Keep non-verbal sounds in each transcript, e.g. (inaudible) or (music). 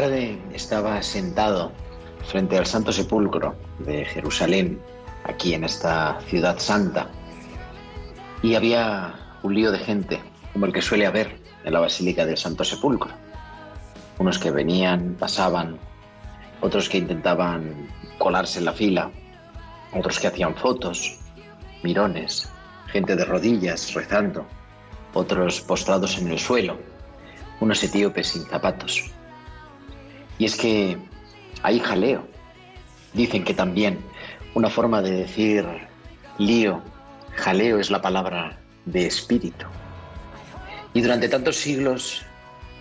Tarde estaba sentado frente al Santo Sepulcro de Jerusalén, aquí en esta ciudad santa, y había un lío de gente, como el que suele haber en la Basílica del Santo Sepulcro. Unos que venían, pasaban, otros que intentaban colarse en la fila, otros que hacían fotos, mirones, gente de rodillas rezando, otros postrados en el suelo, unos etíopes sin zapatos. Y es que hay jaleo. Dicen que también una forma de decir lío, jaleo es la palabra de espíritu. Y durante tantos siglos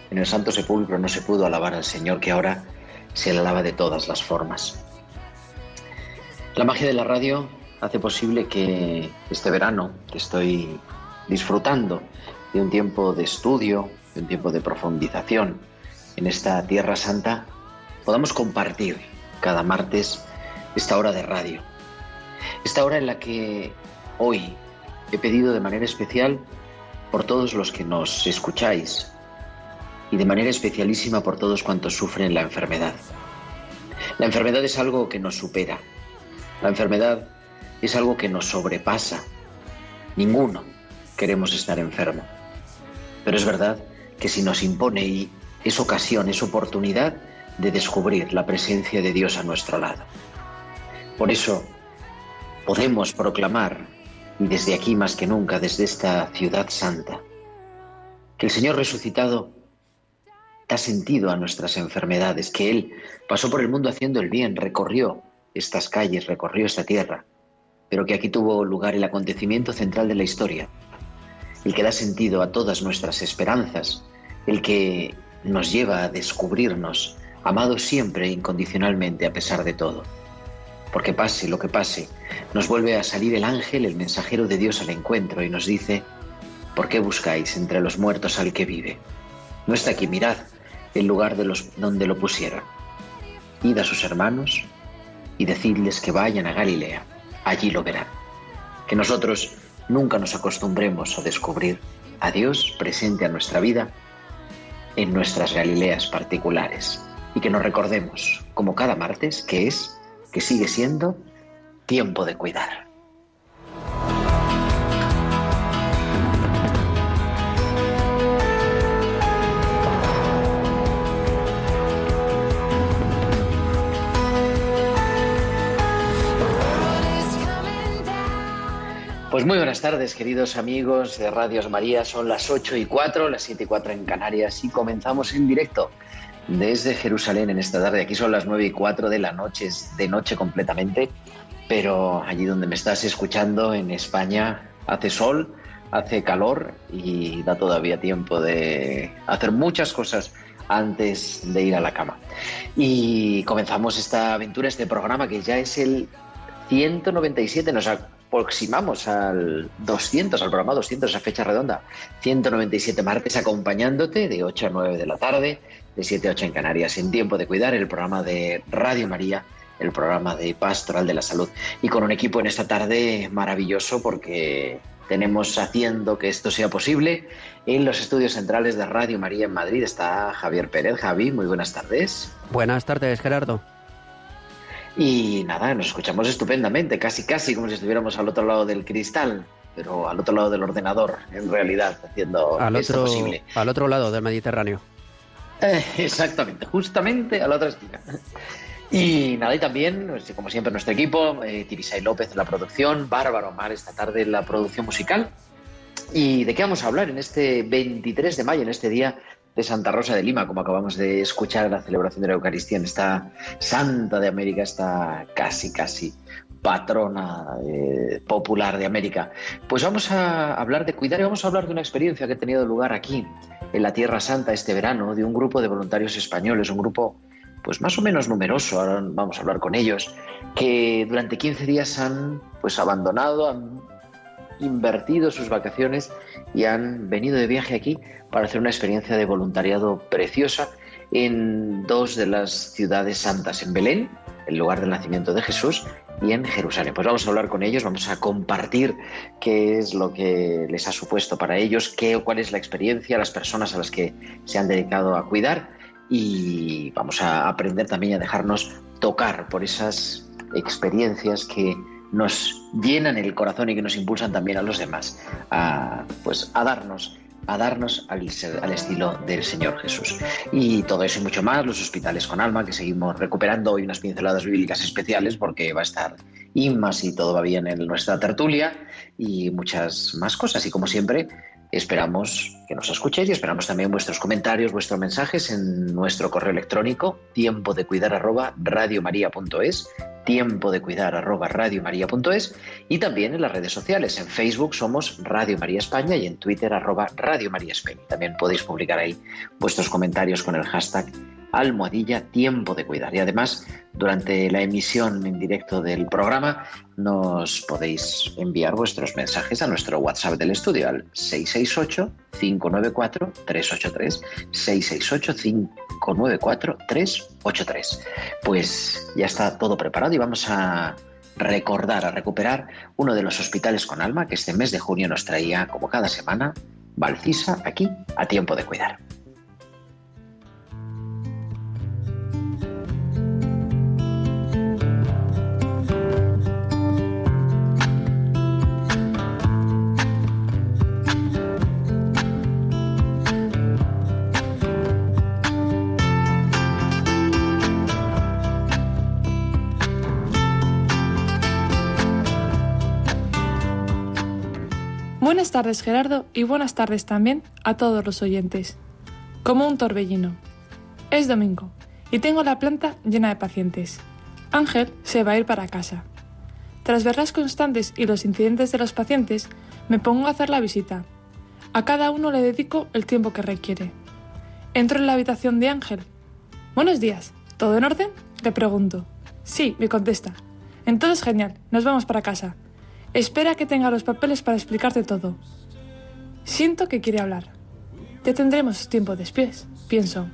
en el Santo Sepulcro no se pudo alabar al Señor que ahora se le alaba de todas las formas. La magia de la radio hace posible que este verano, que estoy disfrutando de un tiempo de estudio, de un tiempo de profundización en esta Tierra Santa, podamos compartir cada martes esta hora de radio. Esta hora en la que hoy he pedido de manera especial por todos los que nos escucháis y de manera especialísima por todos cuantos sufren la enfermedad. La enfermedad es algo que nos supera. La enfermedad es algo que nos sobrepasa. Ninguno queremos estar enfermo. Pero es verdad que si nos impone y es ocasión, es oportunidad de descubrir la presencia de Dios a nuestro lado. Por eso podemos proclamar, y desde aquí más que nunca, desde esta ciudad santa, que el Señor resucitado da sentido a nuestras enfermedades, que Él pasó por el mundo haciendo el bien, recorrió estas calles, recorrió esta tierra, pero que aquí tuvo lugar el acontecimiento central de la historia, el que da sentido a todas nuestras esperanzas, el que nos lleva a descubrirnos amados siempre e incondicionalmente a pesar de todo. Porque pase lo que pase, nos vuelve a salir el ángel, el mensajero de Dios al encuentro y nos dice, ¿por qué buscáis entre los muertos al que vive? No está aquí, mirad el lugar de los, donde lo pusieron. Id a sus hermanos y decidles que vayan a Galilea, allí lo verán. Que nosotros nunca nos acostumbremos a descubrir a Dios presente a nuestra vida en nuestras Galileas particulares y que nos recordemos, como cada martes, que es, que sigue siendo tiempo de cuidar. Pues muy buenas tardes, queridos amigos de Radios María. Son las 8 y 4, las 7 y 4 en Canarias y comenzamos en directo desde Jerusalén en esta tarde. Aquí son las 9 y 4 de la noche, es de noche completamente, pero allí donde me estás escuchando, en España, hace sol, hace calor y da todavía tiempo de hacer muchas cosas antes de ir a la cama. Y comenzamos esta aventura, este programa que ya es el 197, nos aproximamos al 200, al programa 200, esa fecha redonda. 197 martes acompañándote de 8 a 9 de la tarde, de 7 a 8 en Canarias, en Tiempo de Cuidar, el programa de Radio María, el programa de Pastoral de la Salud. Y con un equipo en esta tarde maravilloso porque tenemos haciendo que esto sea posible. En los estudios centrales de Radio María en Madrid está Javier Pérez. Javi, muy buenas tardes. Buenas tardes, Gerardo. Y nada, nos escuchamos estupendamente, casi casi como si estuviéramos al otro lado del cristal, pero al otro lado del ordenador, en realidad, haciendo al esto otro, posible. Al otro lado del Mediterráneo. Eh, exactamente, justamente a la otra esquina. Y nada, y también, pues, como siempre, nuestro equipo, eh, Tibisay López en la producción, Bárbaro Mar esta tarde en la producción musical. ¿Y de qué vamos a hablar en este 23 de mayo, en este día de Santa Rosa de Lima, como acabamos de escuchar la celebración de la Eucaristía, en esta Santa de América, esta casi, casi patrona eh, popular de América? Pues vamos a hablar de cuidar y vamos a hablar de una experiencia que ha tenido lugar aquí, en la Tierra Santa, este verano, de un grupo de voluntarios españoles, un grupo pues más o menos numeroso, ahora vamos a hablar con ellos, que durante 15 días han pues abandonado, han invertido sus vacaciones y han venido de viaje aquí para hacer una experiencia de voluntariado preciosa en dos de las ciudades santas, en Belén, el lugar del nacimiento de Jesús, y en Jerusalén. Pues vamos a hablar con ellos, vamos a compartir qué es lo que les ha supuesto para ellos, qué, cuál es la experiencia, las personas a las que se han dedicado a cuidar y vamos a aprender también a dejarnos tocar por esas experiencias que nos llenan el corazón y que nos impulsan también a los demás a, pues, a darnos a darnos al, estilo del Señor Jesús. Y todo eso y mucho más, los hospitales con alma, que seguimos recuperando hoy unas pinceladas bíblicas especiales porque va a estar Inma si todo va bien en nuestra tertulia y muchas más cosas. Y como siempre, Esperamos que nos escuchéis y esperamos también vuestros comentarios, vuestros mensajes en nuestro correo electrónico tiempo de cuidar arroba tiempo de cuidar arroba radiomaria.es y también en las redes sociales. En Facebook somos Radio María España y en Twitter arroba Radio María España. También podéis publicar ahí vuestros comentarios con el hashtag almohadilla tiempo de cuidar. Y además, durante la emisión en directo del programa, nos podéis enviar vuestros mensajes a nuestro WhatsApp del estudio al 668-594-383. 668-594-383. Pues ya está todo preparado y vamos a recordar, a recuperar uno de los hospitales con alma que este mes de junio nos traía, como cada semana, Valcisa aquí a tiempo de cuidar. Buenas tardes Gerardo y buenas tardes también a todos los oyentes. Como un torbellino. Es domingo y tengo la planta llena de pacientes. Ángel se va a ir para casa. Tras ver las constantes y los incidentes de los pacientes, me pongo a hacer la visita. A cada uno le dedico el tiempo que requiere. Entro en la habitación de Ángel. Buenos días, ¿todo en orden? Le pregunto. Sí, me contesta. Entonces genial, nos vamos para casa. Espera que tenga los papeles para explicarte todo. Siento que quiere hablar. Ya tendremos tiempo después, pienso.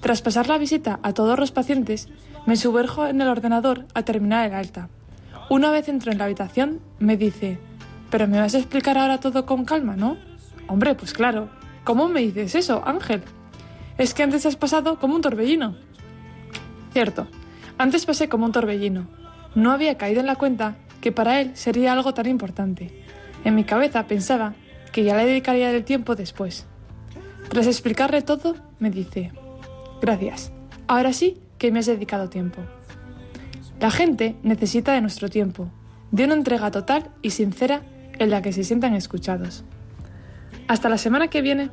Tras pasar la visita a todos los pacientes, me sumerjo en el ordenador a terminar el alta. Una vez entro en la habitación, me dice, pero me vas a explicar ahora todo con calma, ¿no? Hombre, pues claro. ¿Cómo me dices eso, Ángel? Es que antes has pasado como un torbellino. Cierto, antes pasé como un torbellino. No había caído en la cuenta que para él sería algo tan importante. En mi cabeza pensaba que ya le dedicaría el tiempo después. Tras explicarle todo, me dice, gracias, ahora sí que me has dedicado tiempo. La gente necesita de nuestro tiempo, de una entrega total y sincera en la que se sientan escuchados. Hasta la semana que viene.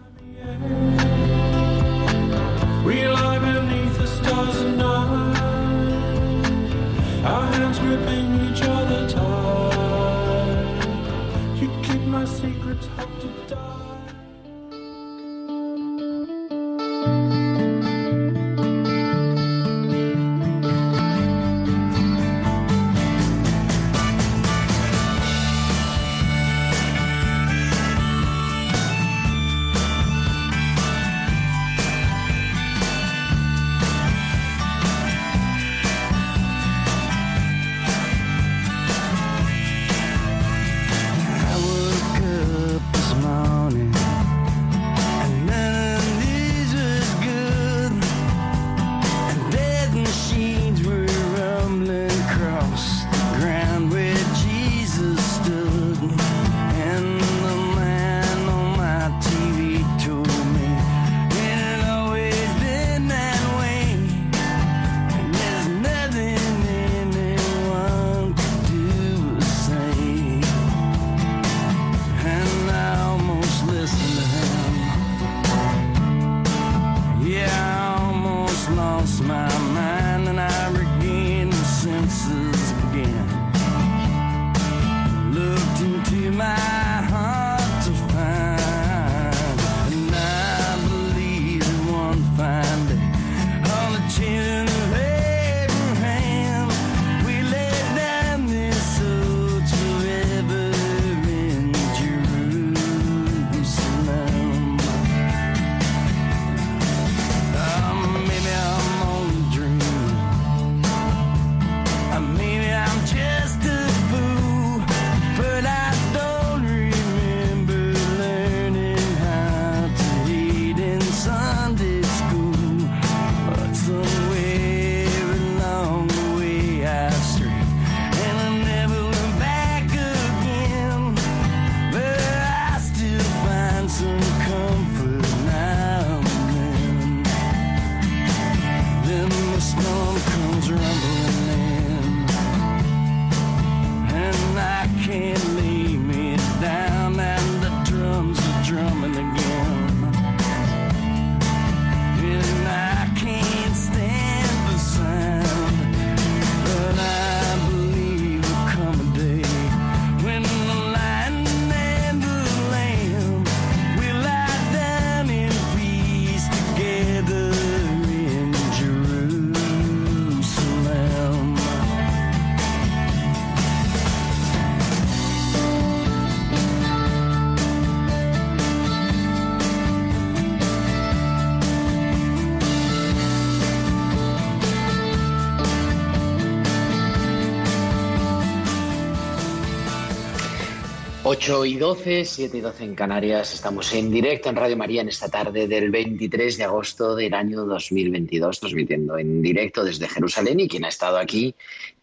8 y 12, 7 y 12 en Canarias. Estamos en directo en Radio María en esta tarde del 23 de agosto del año 2022, transmitiendo en directo desde Jerusalén. Y quien ha estado aquí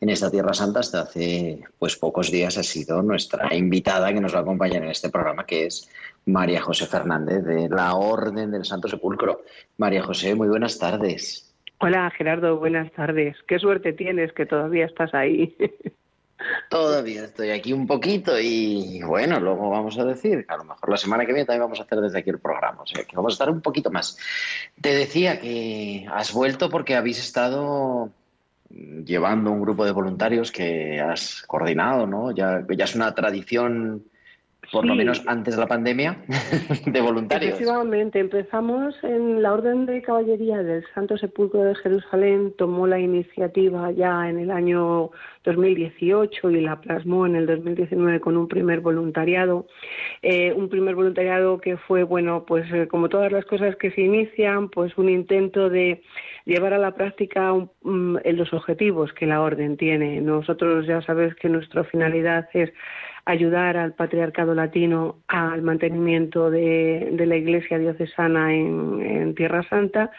en esta Tierra Santa hasta hace pues pocos días ha sido nuestra invitada que nos va a acompañar en este programa, que es María José Fernández de la Orden del Santo Sepulcro. María José, muy buenas tardes. Hola Gerardo, buenas tardes. Qué suerte tienes que todavía estás ahí. Todavía estoy aquí un poquito y bueno, luego vamos a decir a lo mejor la semana que viene también vamos a hacer desde aquí el programa, o sea que vamos a estar un poquito más. Te decía que has vuelto porque habéis estado llevando un grupo de voluntarios que has coordinado, ¿no? Ya es una tradición por lo menos antes de la pandemia, (laughs) de voluntarios. Efectivamente, empezamos en la Orden de Caballería del Santo Sepulcro de Jerusalén, tomó la iniciativa ya en el año 2018 y la plasmó en el 2019 con un primer voluntariado. Eh, un primer voluntariado que fue, bueno, pues eh, como todas las cosas que se inician, pues un intento de llevar a la práctica mm, los objetivos que la Orden tiene. Nosotros ya sabes que nuestra finalidad es ayudar al patriarcado latino al mantenimiento de, la Iglesia diocesana en, Tierra Santa,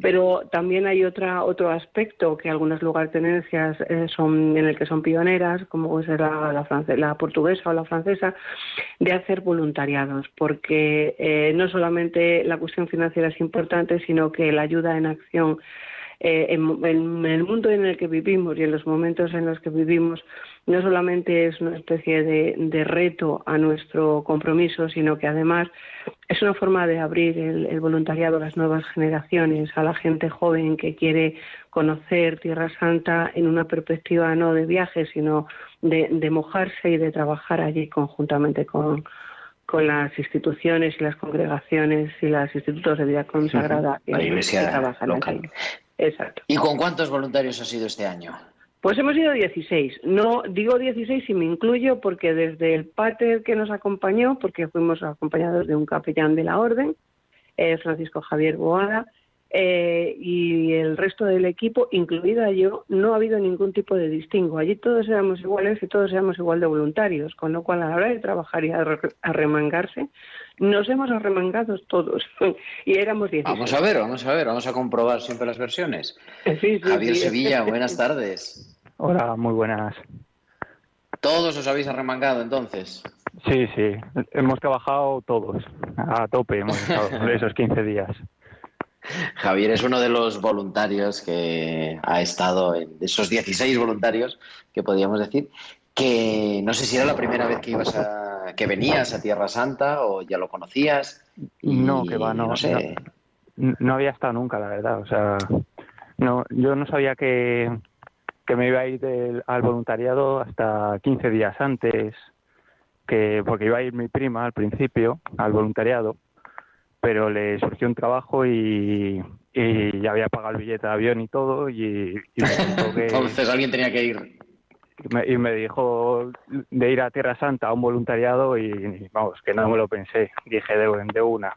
pero también hay otra otro aspecto que algunas lugartenencias eh, son en el que son pioneras, como es la, la, portuguesa o la francesa, de hacer voluntariados, porque eh, no solamente la cuestión financiera es importante, sino que la ayuda en acción eh, en, el mundo en el que vivimos y en los momentos en los que vivimos no solamente es una especie de, reto a nuestro compromiso, sino que además es una forma de abrir el, voluntariado a las nuevas generaciones, a la gente joven que quiere conocer Tierra Santa en una perspectiva no de viaje, sino de, mojarse y de trabajar allí conjuntamente con, con las instituciones y las congregaciones y los institutos de vida consagrada la iglesia que trabajan local. Exacto. ¿Y con cuántos voluntarios ha sido este año? Pues hemos ido 16. No digo 16 y me incluyo porque desde el pater que nos acompañó, porque fuimos acompañados de un capellán de la orden, eh, Francisco Javier Boada, eh, y el resto del equipo, incluida yo, no ha habido ningún tipo de distingo. Allí todos éramos iguales y todos éramos igual de voluntarios, con lo cual a la hora de trabajar y a remangarse, nos hemos arremangado todos (laughs) y éramos 10. Vamos a ver, vamos a ver, vamos a comprobar siempre las versiones. Javier Sevilla, buenas (laughs) tardes. Hola, muy buenas. ¿Todos os habéis arremangado entonces? Sí, sí, hemos trabajado todos, a tope hemos estado (laughs) esos 15 días. Javier es uno de los voluntarios que ha estado en de esos 16 voluntarios que podríamos decir que no sé si era la primera vez que ibas a, que venías a Tierra Santa o ya lo conocías. no, que va, no, sé. no, había estado nunca, la verdad. O sea, no, yo no sabía que, que me iba a ir al voluntariado hasta 15 días antes, que porque iba a ir mi prima al principio al voluntariado, pero le surgió un trabajo y, y ya había pagado el billete de avión y todo y, y (laughs) que... Entonces alguien tenía que ir y me dijo de ir a Tierra Santa a un voluntariado y vamos, que no me lo pensé, dije de, de una.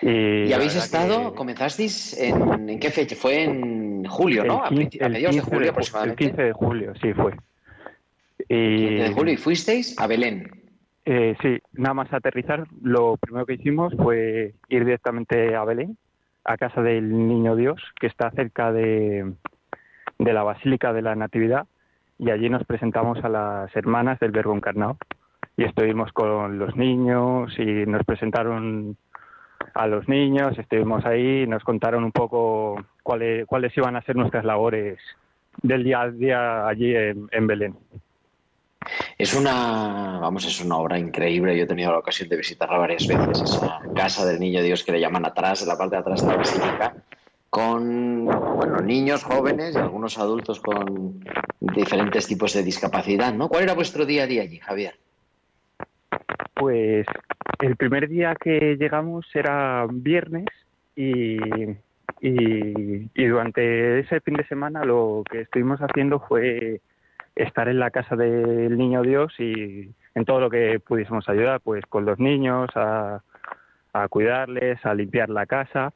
¿Y, habéis estado, comenzasteis en, qué fecha? Fue en julio, ¿no? El 15, de julio aproximadamente. El 15 de julio, sí, fue. Y, 15 de julio, ¿y fuisteis a Belén? Eh, sí, nada más aterrizar, lo primero que hicimos fue ir directamente a Belén, a casa del Niño Dios, que está cerca de, de la Basílica de la Natividad y allí nos presentamos a las hermanas del Verbo Encarnado y estuvimos con los niños y nos presentaron a los niños, estuvimos ahí y nos contaron un poco cuáles, cuáles iban a ser nuestras labores del día a día allí en, Belén. Es una, vamos, es una obra increíble. Yo he tenido la ocasión de visitarla varias veces, esa casa del Niño Dios que le llaman atrás, la parte de atrás de la basílica, con bueno, niños, jóvenes y algunos adultos con diferentes tipos de discapacidad, ¿no? ¿Cuál era vuestro día a día allí, Javier? Pues el primer día que llegamos era viernes y, y, y, durante ese fin de semana lo que estuvimos haciendo fue estar en la casa del Niño Dios y en todo lo que pudiésemos ayudar, pues con los niños, a, a cuidarles, a limpiar la casa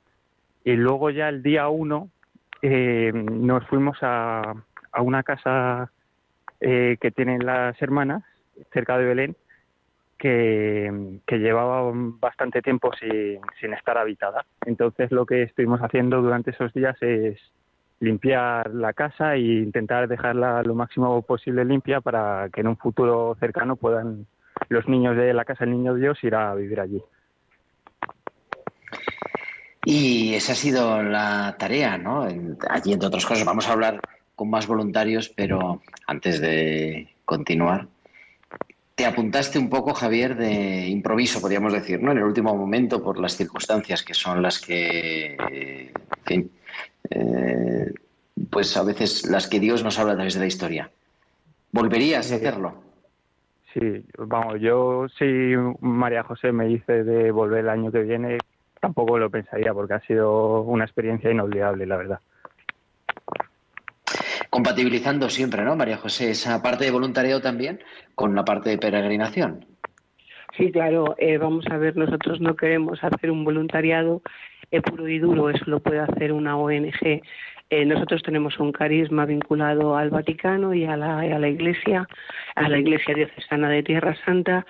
y luego ya el día uno eh, nos fuimos a, a una casa eh, que tienen las hermanas cerca de Belén que, llevaba bastante tiempo sin, sin estar habitada. Entonces lo que estuvimos haciendo durante esos días es limpiar la casa e intentar dejarla lo máximo posible limpia para que en un futuro cercano puedan los niños de la casa del Niño Dios ir a vivir allí. Y esa ha sido la tarea, ¿no? Allí, entre otras cosas, vamos a hablar con más voluntarios, pero antes de continuar, te apuntaste un poco, Javier, de improviso, podríamos decir, ¿no? En el último momento, por las circunstancias que son las que, eh, pues a veces las que Dios nos habla a través de la historia. ¿Volverías a hacerlo? Sí, vamos, yo si María José me dice de volver el año que viene, tampoco lo pensaría porque ha sido una experiencia inolvidable, la verdad compatibilizando siempre, ¿no, María José, esa parte de voluntariado también con la parte de peregrinación? Sí, claro, eh, vamos a ver, nosotros no queremos hacer un voluntariado puro y duro, eso lo puede hacer una ONG. Eh, nosotros tenemos un carisma vinculado al Vaticano y a la, Iglesia, a la Iglesia diocesana de Tierra Santa,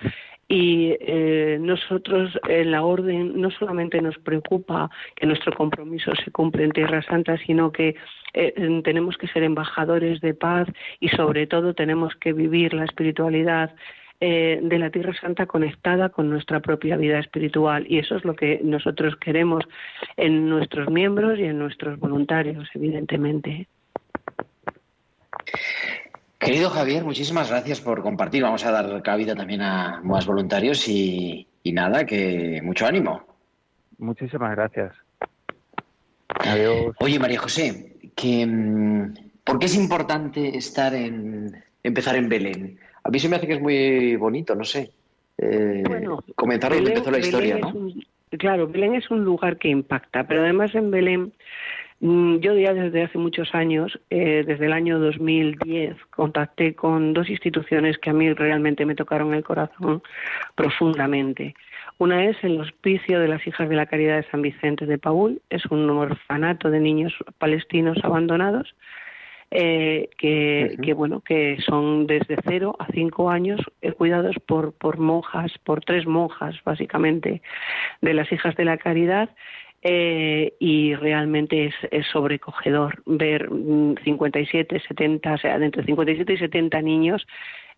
y eh, nosotros en la orden no solamente nos preocupa que nuestro compromiso se cumpla en Tierra Santa, sino que eh, tenemos que ser embajadores de paz y sobre todo tenemos que vivir la espiritualidad eh, de la Tierra Santa conectada con nuestra propia vida espiritual y eso es lo que nosotros queremos en nuestros miembros y en nuestros voluntarios, evidentemente. Querido Javier, muchísimas gracias por compartir. Vamos a dar cabida también a más voluntarios y, nada, que mucho ánimo. Muchísimas gracias. Adiós. Oye, María José, que, mm, ¿por qué es importante estar en, empezar en Belén? A mí se me hace que es muy bonito, no sé. Eh, comenzar donde empezó la historia, ¿no? claro, Belén es un lugar que impacta, pero además en Belén Mm, yo ya desde hace muchos años, eh, desde el año 2010, contacté con dos instituciones que a mí realmente me tocaron el corazón profundamente. Una es el Hospicio de las Hijas de la Caridad de San Vicente de Paul, es un orfanato de niños palestinos abandonados. Eh, que, que, bueno que son desde cero a cinco años eh, cuidados por por monjas por tres monjas básicamente de las hijas de la caridad eh, y realmente es, es, sobrecogedor ver 57, mm, 70, o sea, entre 57 y 70 niños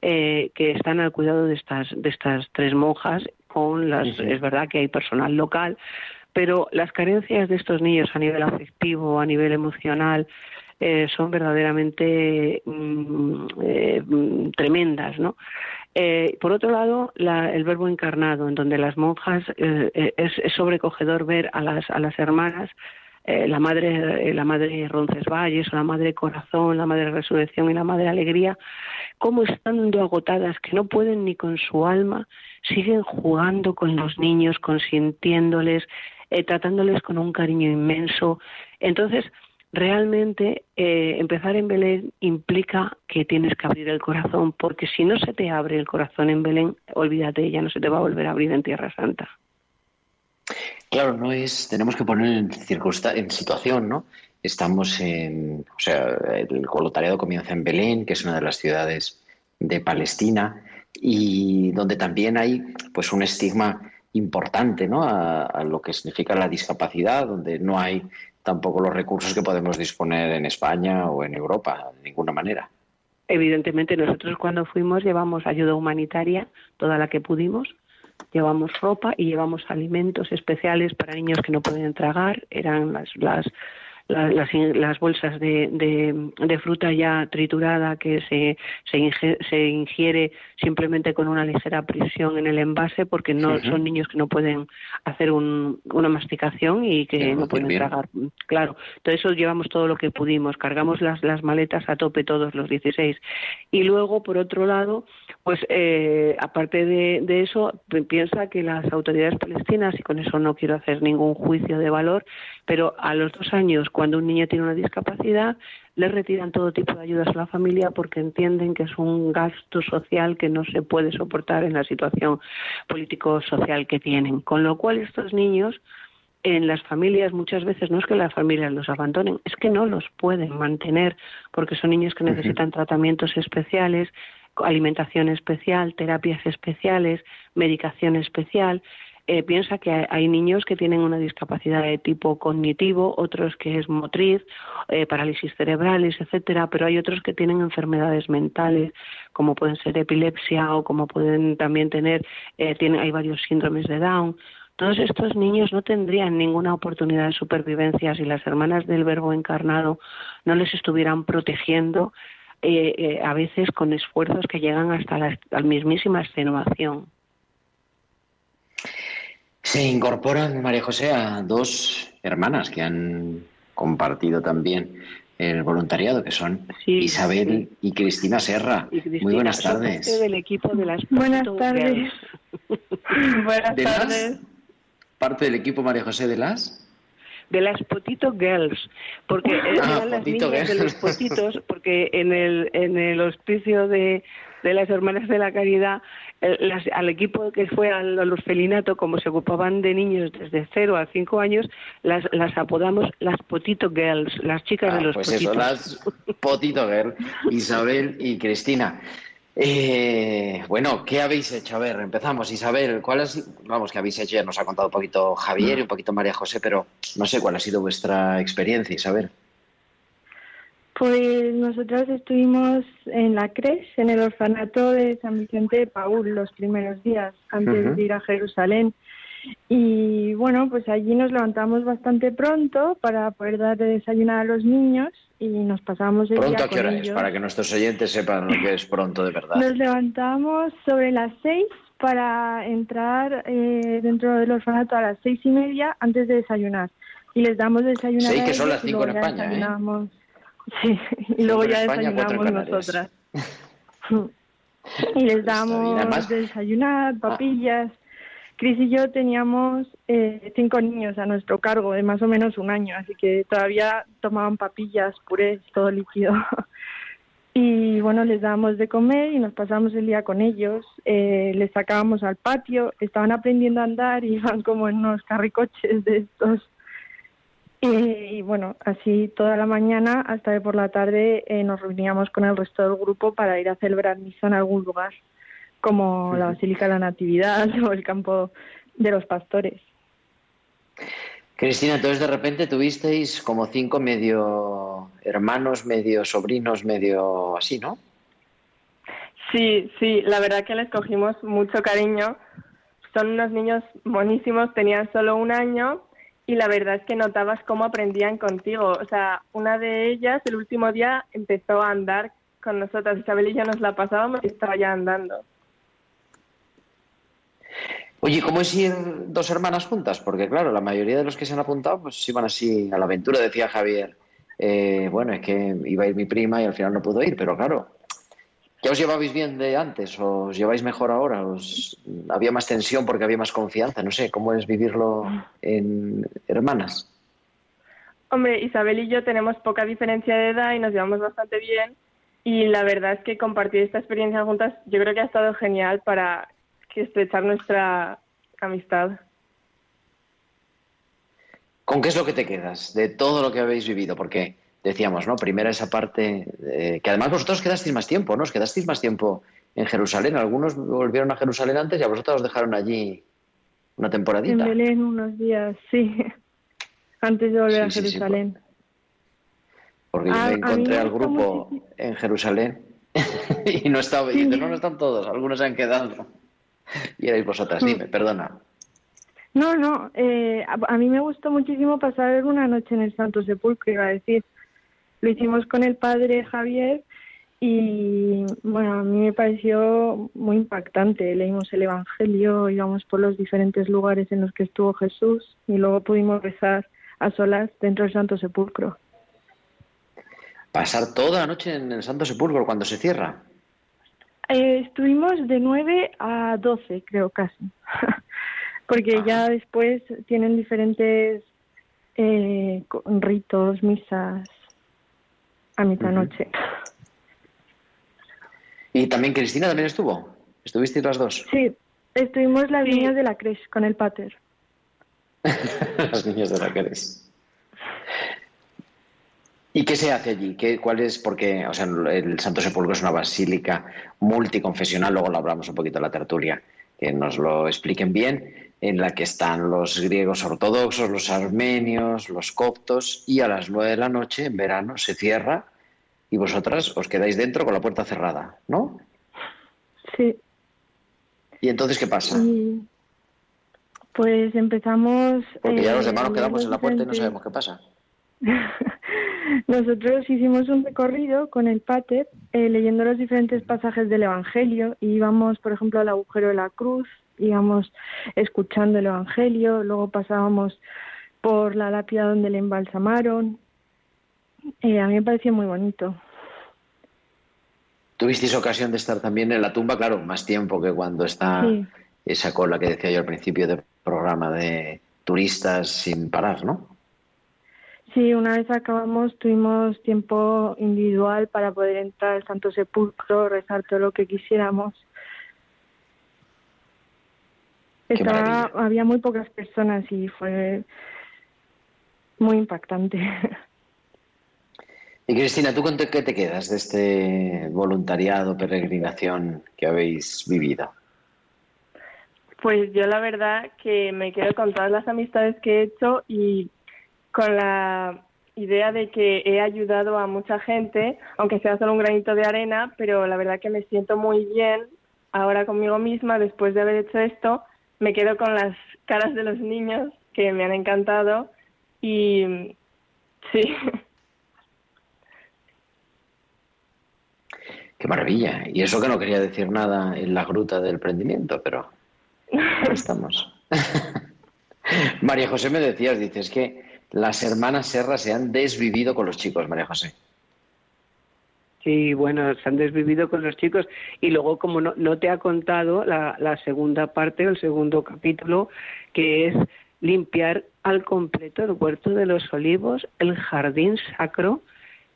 eh, que están al cuidado de estas, de estas tres monjas, con las, es verdad que hay personal local, pero las carencias de estos niños a nivel afectivo, a nivel emocional, eh, son verdaderamente mm, eh, tremendas, ¿no? Eh, por otro lado, el verbo encarnado, en donde las monjas eh, es, sobrecogedor ver a las, a las hermanas, la madre, la madre Roncesvalles, o la madre Corazón, la madre Resurrección y la madre Alegría, cómo estando agotadas, que no pueden ni con su alma, siguen jugando con los niños, consintiéndoles, tratándoles con un cariño inmenso. Entonces, realmente eh, empezar en Belén implica que tienes que abrir el corazón, porque si no se te abre el corazón en Belén, olvídate, ya no se te va a volver a abrir en Tierra Santa. Claro, no es, tenemos que poner en, en situación, ¿no? Estamos en, o sea, el voluntariado comienza en Belén, que es una de las ciudades de Palestina, y donde también hay, pues, un estigma importante, ¿no? a lo que significa la discapacidad, donde no hay tampoco los recursos que podemos disponer en España o en Europa, de ninguna manera. Evidentemente, nosotros cuando fuimos llevamos ayuda humanitaria, toda la que pudimos, llevamos ropa y llevamos alimentos especiales para niños que no pueden tragar, eran las, las las, las, bolsas de, de, fruta ya triturada que se, se, ingiere, simplemente con una ligera presión en el envase porque no son niños que no pueden hacer una masticación y que no pueden tragar. Claro, todo eso llevamos todo lo que pudimos, cargamos las, las maletas a tope todos los 16. Y luego, por otro lado, pues eh, aparte de, de eso, piensa que las autoridades palestinas, y con eso no quiero hacer ningún juicio de valor, pero a los dos años, cuando un niño tiene una discapacidad, le retiran todo tipo de ayudas a la familia porque entienden que es un gasto social que no se puede soportar en la situación político-social que tienen. Con lo cual estos niños en las familias muchas veces no es que las familias los abandonen, es que no los pueden mantener porque son niños que necesitan tratamientos especiales, alimentación especial, terapias especiales, medicación especial. Eh, piensa que hay niños que tienen una discapacidad de tipo cognitivo, otros que es motriz, eh, parálisis cerebrales, etcétera, pero hay otros que tienen enfermedades mentales, como pueden ser epilepsia o como pueden también tener, eh, tienen, hay varios síndromes de Down. Todos estos niños no tendrían ninguna oportunidad de supervivencia si las hermanas del Verbo encarnado no les estuvieran protegiendo, a veces con esfuerzos que llegan hasta la mismísima extenuación. Se incorporan, María José, a dos hermanas que han compartido también el voluntariado, que son Isabel y Cristina Serra. Muy buenas tardes. del equipo de las buenas tardes. (laughs) buenas tardes. parte del equipo María José de las de las Potito Girls, porque (laughs) ah, eran las niñas de los potitos, porque en el en el hospicio de, de las Hermanas de la Caridad al equipo que fue al, los felinato, como se ocupaban de niños desde 0 a 5 años, las, las apodamos las Potito Girls, las chicas de ah, los pues potitos. Eso, las Potito Girls, Isabel y Cristina. Eh, bueno, ¿qué habéis hecho? A ver, empezamos. Isabel, ¿cuál es, vamos, qué habéis hecho? Ya nos ha contado un poquito Javier y un poquito María José, pero no sé cuál ha sido vuestra experiencia, Isabel. Pues nosotros estuvimos en la CRES, en el orfanato de San Vicente de Paul, los primeros días antes de ir a Jerusalén. Y bueno, pues allí nos levantamos bastante pronto para poder dar de desayunar a los niños y nos pasamos el ¿Pronto día a qué hora es? Para que nuestros oyentes sepan lo que es pronto de verdad. Nos levantamos sobre las seis para entrar eh, dentro del orfanato a las seis y media antes de desayunar. Y les damos desayunar. Sí, que son las cinco en España. ¿eh? Sí, y luego ya desayunamos nosotras. (laughs) (laughs) y les damos desayunar, papillas. Cris y yo teníamos eh, cinco niños a nuestro cargo de más o menos un año, así que todavía tomaban papillas, purés, todo líquido. (laughs) y bueno, les dábamos de comer y nos pasamos el día con ellos. Eh, les sacábamos al patio, estaban aprendiendo a andar y iban como en unos carricoches de estos y, bueno, así toda la mañana hasta que por la tarde eh, nos reuníamos con el resto del grupo para ir a celebrar misa en algún lugar, como la Basílica de la Natividad (laughs) o el campo de los pastores. Cristina, entonces de repente tuvisteis como cinco medio hermanos, medio sobrinos, medio así, ¿no? Sí, sí, la verdad que les cogimos mucho cariño. Son unos niños monísimos, tenían solo un año y la verdad es que notabas cómo aprendían contigo. O sea, una de ellas el último día empezó a andar con nosotras. Isabel y nos la pasábamos y estaba ya andando. Oye, ¿cómo es ir dos hermanas juntas? Porque claro, la mayoría de los que se han apuntado pues iban así a la aventura, decía Javier. Eh, bueno, es que iba a ir mi prima y al final no pudo ir, pero claro, ¿Ya os llevabais bien de antes? ¿O ¿Os lleváis mejor ahora? ¿Os... ¿Había más tensión porque había más confianza? No sé, ¿cómo es vivirlo en hermanas? Hombre, Isabel y yo tenemos poca diferencia de edad y nos llevamos bastante bien. Y la verdad es que compartir esta experiencia juntas yo creo que ha estado genial para estrechar nuestra amistad. ¿Con qué es lo que te quedas de todo lo que habéis vivido? Porque decíamos, ¿no? Primera esa parte, eh, que además vosotros quedasteis más tiempo, ¿no? Os quedasteis más tiempo en Jerusalén. Algunos volvieron a Jerusalén antes y a vosotros os dejaron allí una temporadita. En Belén unos días, sí. (laughs) Antes de volver a Jerusalén. porque yo me encontré al grupo en Jerusalén (laughs) y no estaba, y no, no están todos, algunos se han quedado. Y erais vosotras, dime, perdona. No, no, eh, a, a, mí me gustó muchísimo pasar una noche en el Santo Sepulcro, iba a decir. Lo hicimos con el padre Javier y bueno, a mí me pareció muy impactante. Leímos el Evangelio, íbamos por los diferentes lugares en los que estuvo Jesús y luego pudimos rezar a solas dentro del Santo Sepulcro. ¿Pasar toda la noche en el Santo Sepulcro cuando se cierra? Eh, estuvimos de 9 a 12, creo casi, (laughs) porque ya después tienen diferentes eh, ritos, misas a mitad noche. ¿Y también Cristina también estuvo? ¿Estuvisteis las dos? Sí, estuvimos las niñas de la CRES con el pater. (laughs) las niñas de la CRES. ¿Y qué se hace allí? ¿Qué, ¿Cuál es? Porque o sea, el Santo Sepulcro es una basílica multiconfesional, luego lo hablamos un poquito en la tertulia, que nos lo expliquen bien, en la que están los griegos ortodoxos, los armenios, los coptos, y a las nueve de la noche, en verano, se cierra y vosotras os quedáis dentro con la puerta cerrada, ¿no? Sí. ¿Y entonces qué pasa? pues empezamos... Porque ya los eh, demás nos quedamos en la puerta y no sabemos qué pasa. (laughs) Nosotros hicimos un recorrido con el Pater eh, leyendo los diferentes pasajes del Evangelio y íbamos, por ejemplo, al agujero de la cruz, íbamos escuchando el Evangelio, luego pasábamos por la lápida donde le embalsamaron. Eh, a mí me pareció muy bonito. ¿Tuvisteis ocasión de estar también en la tumba? Claro, más tiempo que cuando está Sí. esa cola que decía yo al principio del programa de turistas sin parar, ¿no? Sí, una vez acabamos tuvimos tiempo individual para poder entrar al Santo Sepulcro, rezar todo lo que quisiéramos. Estaba, había muy pocas personas y fue muy impactante. (laughs) Y Cristina, ¿tú con qué te quedas de este voluntariado, peregrinación que habéis vivido? Pues yo la verdad que me quedo con todas las amistades que he hecho y con la idea de que he ayudado a mucha gente, aunque sea solo un granito de arena, pero la verdad que me siento muy bien ahora conmigo misma después de haber hecho esto. Me quedo con las caras de los niños que me han encantado y sí, (laughs) Qué maravilla. Y eso que no quería decir nada en la gruta del prendimiento, pero estamos. (laughs) María José me decías, dices que las hermanas Serra se han desvivido con los chicos, María José. Sí, bueno, se han desvivido con los chicos y luego como no, no te ha contado la, la segunda parte, el segundo capítulo, que es limpiar al completo el huerto de los olivos, el jardín sacro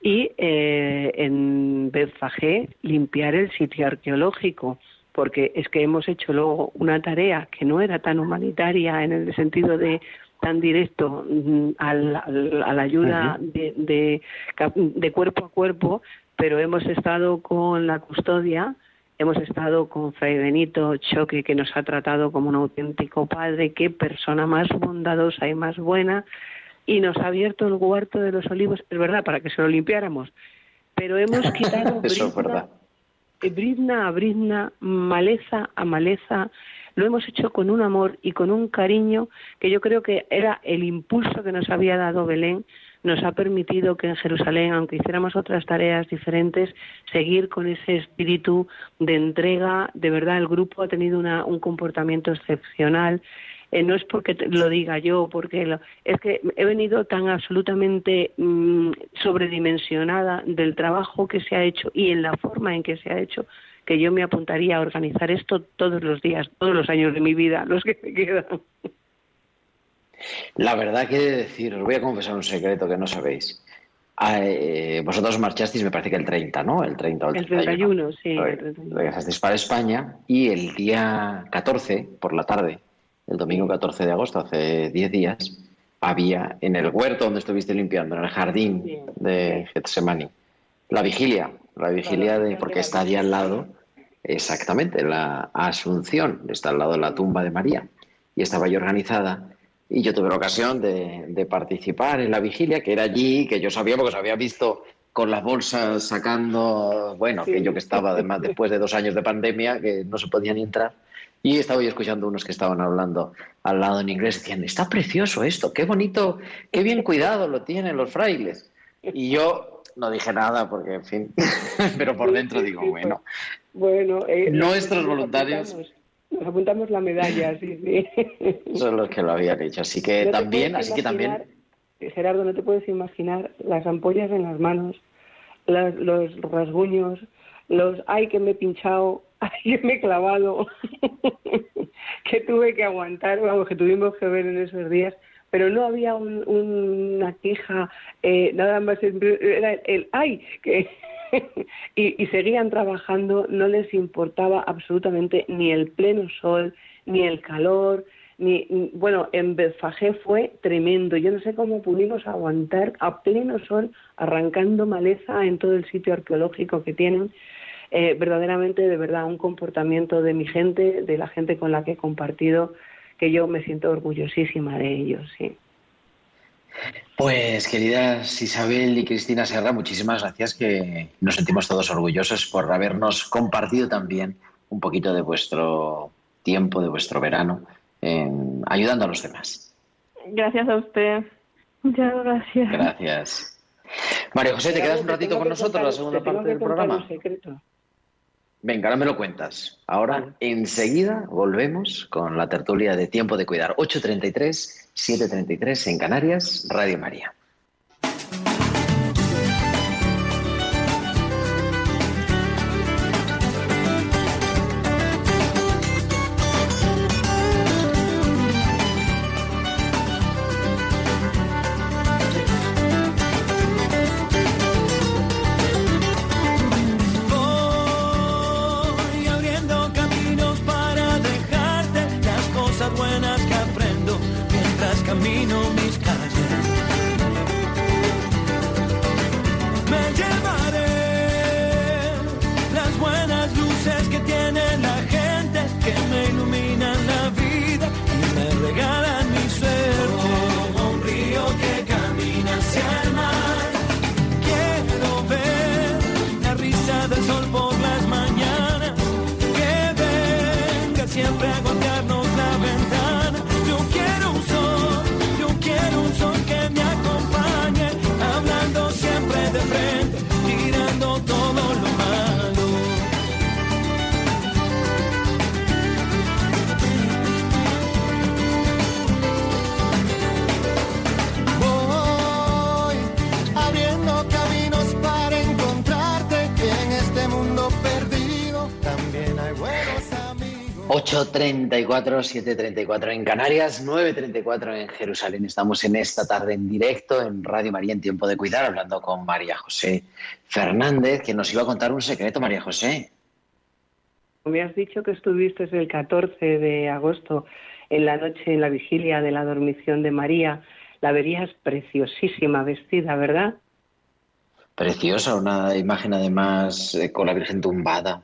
y eh, en Betfagé limpiar el sitio arqueológico, porque es que hemos hecho luego una tarea que no era tan humanitaria en el sentido de tan directo mm, al- al- a la ayuda de, de, de cuerpo a cuerpo, pero hemos estado con la custodia, hemos estado con Fray Benito Choque, que nos ha tratado como un auténtico padre, qué persona más bondadosa y más buena, y nos ha abierto el huerto de los olivos, es verdad, para que se lo limpiáramos, pero hemos quitado (laughs) brizna a brizna, maleza a maleza, lo hemos hecho con un amor y con un cariño que yo creo que era el impulso que nos había dado Belén, nos ha permitido que en Jerusalén, aunque hiciéramos otras tareas diferentes, seguir con ese espíritu de entrega. De verdad, el grupo ha tenido una- un comportamiento excepcional. Eh, no es porque lo diga yo, porque lo- es que he venido tan absolutamente mm, sobredimensionada del trabajo que se ha hecho y en la forma en que se ha hecho que yo me apuntaría a organizar esto todos los días, todos los años de mi vida, los que me quedan. La verdad que decir, os voy a confesar un secreto que no sabéis. Ah, eh, vosotros marchasteis, me parece que el 30, ¿no? El 30 o el El 31. 31, sí, el Re- 31. Regresasteis para España y el día 14, por la tarde, el domingo 14 de agosto, hace 10 días, había en el huerto donde estuviste limpiando, en el jardín Sí. de Getsemani, la vigilia, la vigilia de, porque está allí al lado, exactamente, la Asunción, está al lado de la tumba de María, y estaba allí organizada. Y yo tuve la ocasión de, de participar en la vigilia, que era allí, que yo sabía porque os había visto con las bolsas sacando, bueno, que yo que estaba además después de dos años de pandemia, que no se podía ni entrar. Y estaba yo escuchando unos que estaban hablando al lado en inglés, decían, está precioso esto, qué bonito, qué bien cuidado lo tienen los frailes. Y yo no dije nada porque, en fin, (laughs) pero por dentro digo, bueno, Bueno, eh, Nuestros nos voluntarios. apuntamos- Nos apuntamos la medalla, sí, sí. son los que lo habían hecho. Así que No también, así que también, Gerardo, no te puedes imaginar las ampollas en las manos, las- los rasguños, los ay que me he pinchado, ay me he clavado, (laughs) que tuve que aguantar, vamos, que tuvimos que ver en esos días, pero no había un- una queja, eh, nada más, era el, ay, que (laughs) y, seguían trabajando, no les importaba absolutamente ni el pleno sol, ni el calor, Ni, bueno, en Betfagé fue tremendo. Yo no sé cómo pudimos aguantar a pleno sol arrancando maleza en todo el sitio arqueológico que tienen. Eh, verdaderamente, de verdad, un comportamiento de mi gente, de la gente con la que he compartido, que yo me siento orgullosísima de ellos, sí. Pues queridas Isabel y Cristina Serra, muchísimas gracias que nos sentimos todos orgullosos por habernos compartido también un poquito de vuestro tiempo, de vuestro verano, en- ayudando a los demás. Gracias a usted. Muchas gracias. Gracias. María José, ¿te quedas un ratito con nosotros la segunda parte del programa? un secreto. Venga, ahora me lo cuentas. Ahora, enseguida, volvemos con la tertulia de Tiempo de Cuidar. 8.33, 7.33 en Canarias, Radio María. 8.34, 7.34 en Canarias, 9.34 en Jerusalén. Estamos en esta tarde en directo en Radio María en Tiempo de Cuidar, hablando con María José Fernández, que nos iba a contar un secreto, María José. Me has dicho que estuviste el 14 de agosto en la noche en la vigilia de la dormición de María. La verías preciosísima vestida, ¿verdad? Preciosa, una imagen además eh, con la Virgen tumbada,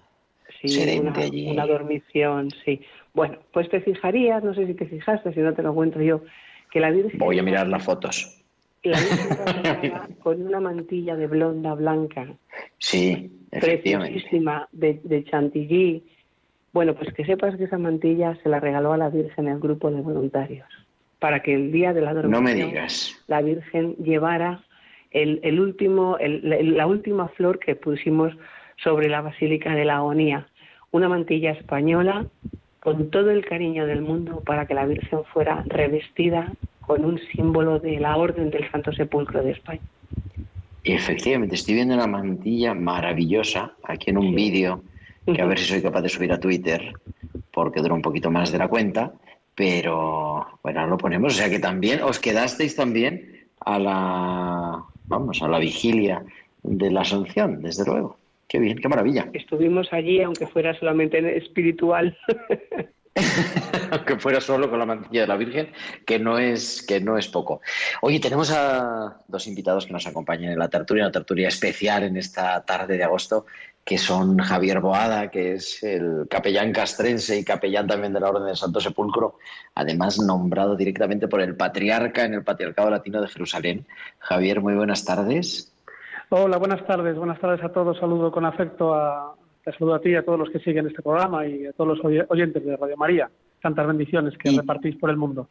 Sí, una, allí. una dormición, sí. Bueno, pues te fijarías, no sé si te fijaste, si no te lo cuento yo, que la Virgen, Voy a mirar las fotos. la Virgen (laughs) con una mantilla de blonda blanca, Sí, efectivamente. preciosísima, de, de chantilly. Bueno, pues que sepas que esa mantilla se la regaló a la Virgen el grupo de voluntarios, para que el día de la dormición No me digas. la Virgen llevara el, el último, el- la- la última flor que pusimos sobre la Basílica de la Agonía, una mantilla española con todo el cariño del mundo para que la Virgen fuera revestida con un símbolo de la Orden del Santo Sepulcro de España. Efectivamente, estoy viendo una mantilla maravillosa aquí en un vídeo que a ver si soy capaz de subir a Twitter porque dura un poquito más de la cuenta, pero bueno, ahora lo ponemos. O sea que también os quedasteis también a la, vamos, a la vigilia de la Asunción, desde luego. Qué bien, qué maravilla. Estuvimos allí, aunque fuera solamente espiritual. (laughs) Aunque fuera solo con la mantilla de la Virgen, que no es, que no es poco. Oye, tenemos a dos invitados que nos acompañan en la tertulia, una tertulia especial en esta tarde de agosto, que son Javier Boada, que es el capellán castrense y capellán también de la Orden del Santo Sepulcro, además nombrado directamente por el patriarca en el Patriarcado Latino de Jerusalén. Javier, muy buenas tardes. Hola, buenas tardes. Buenas tardes a todos. Saludo con afecto a, te saludo a ti y a todos los que siguen este programa y a todos los oy- oyentes de Radio María. Tantas bendiciones que repartís por el mundo.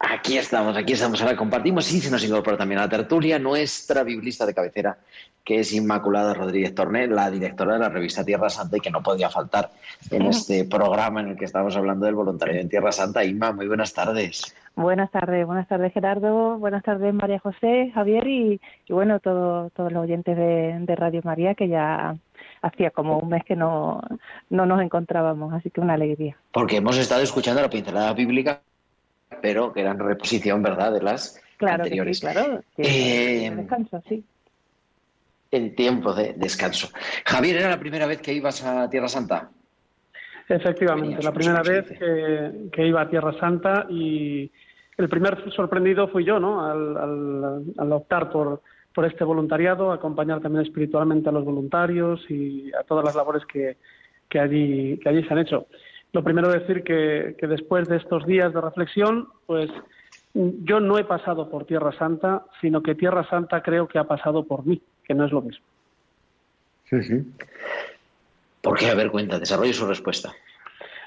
Aquí estamos, aquí estamos. Ahora compartimos y se nos incorpora también a la tertulia nuestra biblista de cabecera, que es Inmaculada Rodríguez Torné, la directora de la revista Tierra Santa y que no podía faltar en este programa en el que estamos hablando del voluntariado en Tierra Santa. Inma, muy buenas tardes. Buenas tardes, buenas tardes Gerardo, buenas tardes María José, Javier y, y bueno, todo- todos los oyentes de, de Radio María que ya hacía como un mes que no, no nos encontrábamos, así que una alegría. Porque hemos estado escuchando la pincelada bíblica, pero que era en reposición, ¿verdad?, de las Claro anteriores. que sí, claro. que- Eh, descanso, sí. En tiempo de descanso. Javier, ¿era la primera vez que ibas a Tierra Santa? Efectivamente, la primera vez que, que, iba a Tierra Santa y el primer sorprendido fui yo, ¿no? Al, al, al optar por, por este voluntariado, acompañar también espiritualmente a los voluntarios y a todas las labores que, que, allí, que allí se han hecho. Lo primero decir que, que después de estos días de reflexión, pues yo no he pasado por Tierra Santa, sino que Tierra Santa creo que ha pasado por mí, que no es lo mismo. ¿Por qué? A ver, cuenta, desarrolle su respuesta.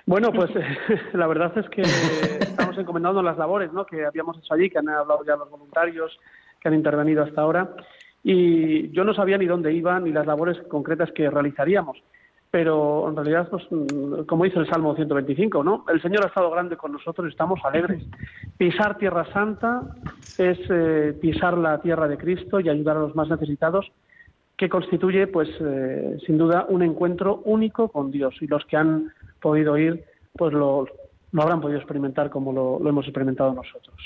Bueno, pues (laughs) la verdad es que estamos encomendando las labores ¿no? que habíamos hecho allí, que han hablado ya los voluntarios que han intervenido hasta ahora, y yo no sabía ni dónde iban ni las labores concretas que realizaríamos. Pero en realidad, pues, mm, como dice el Salmo 125, ¿no? El Señor ha estado grande con nosotros y estamos alegres. Pisar Tierra Santa es eh, pisar la tierra de Cristo y ayudar a los más necesitados que constituye, pues, eh, sin duda, un encuentro único con Dios. Y los que han podido ir, pues lo, habrán podido experimentar como lo, hemos experimentado nosotros.